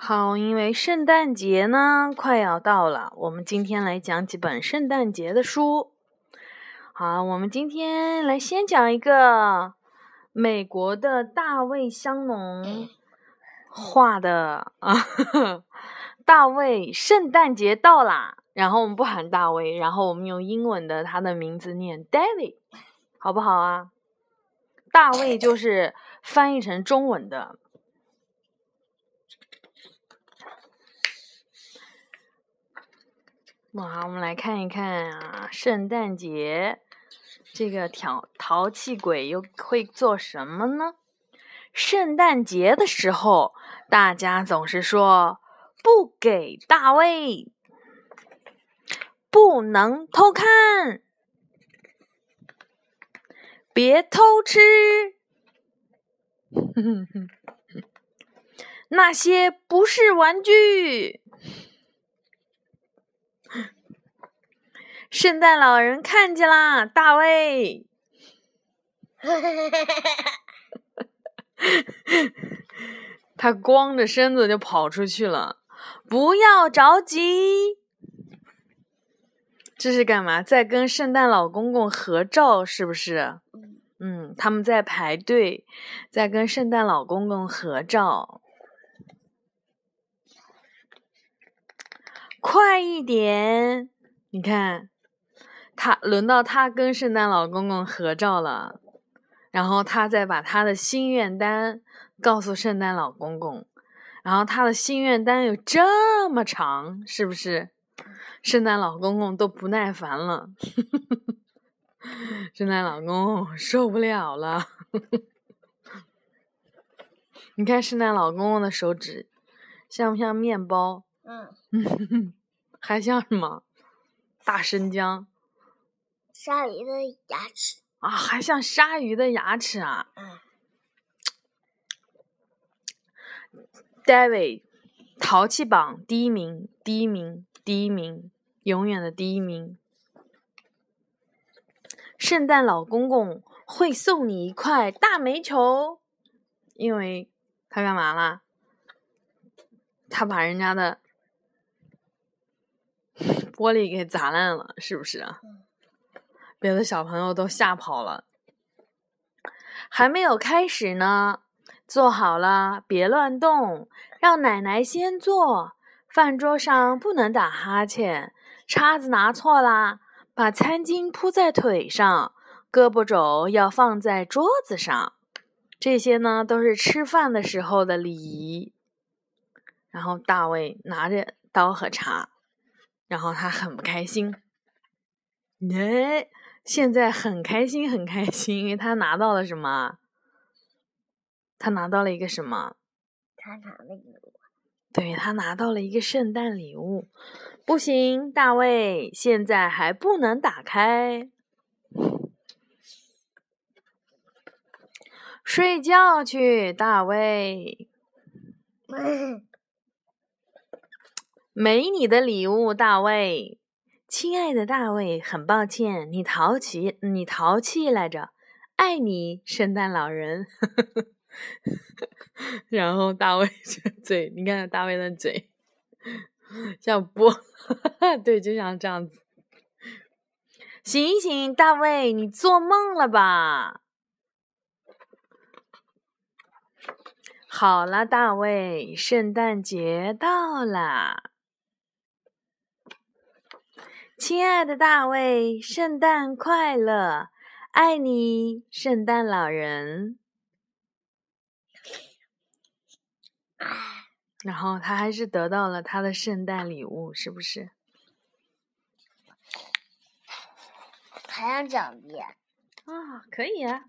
好，因为圣诞节呢快要到了，我们今天来讲几本圣诞节的书。好，我们今天来先讲一个美国的大卫香农画的啊，大卫圣诞节到啦。然后我们不喊大卫，然后我们用英文的他的名字念 David，好不好啊？大卫就是翻译成中文的。哇，我们来看一看啊，圣诞节这个淘淘气鬼又会做什么呢？圣诞节的时候，大家总是说不给大卫。不能偷看，别偷吃，那些不是玩具。圣诞老人看见啦，大卫，他光着身子就跑出去了。不要着急。这是干嘛？在跟圣诞老公公合照，是不是？嗯，他们在排队，在跟圣诞老公公合照。快一点！你看，他轮到他跟圣诞老公公合照了，然后他再把他的心愿单告诉圣诞老公公，然后他的心愿单有这么长，是不是？圣诞老公公都不耐烦了，圣诞老公公受不了了。你看圣诞老公公的手指像不像面包？嗯。还像什么？大生姜。鲨鱼的牙齿。啊，还像鲨鱼的牙齿啊。嗯。David，淘气榜第一名，第一名。第一名，永远的第一名。圣诞老公公会送你一块大煤球，因为他干嘛啦？他把人家的 玻璃给砸烂了，是不是啊？别的小朋友都吓跑了。还没有开始呢，坐好了，别乱动，让奶奶先坐。饭桌上不能打哈欠，叉子拿错啦，把餐巾铺在腿上，胳膊肘要放在桌子上。这些呢，都是吃饭的时候的礼仪。然后大卫拿着刀和叉，然后他很不开心。哎，现在很开心，很开心，因为他拿到了什么？他拿到了一个什么？他拿了礼物。对他拿到了一个圣诞礼物，不行，大卫，现在还不能打开。睡觉去，大卫。没你的礼物，大卫。亲爱的大卫，很抱歉，你淘气，你淘气来着。爱你，圣诞老人。然后大卫的嘴，你看大卫的嘴像波，对，就像这样子。醒醒，大卫，你做梦了吧？好了，大卫，圣诞节到了，亲爱的大卫，圣诞快乐，爱你，圣诞老人。然后他还是得到了他的圣诞礼物，是不是？还想讲一遍？啊，可以啊。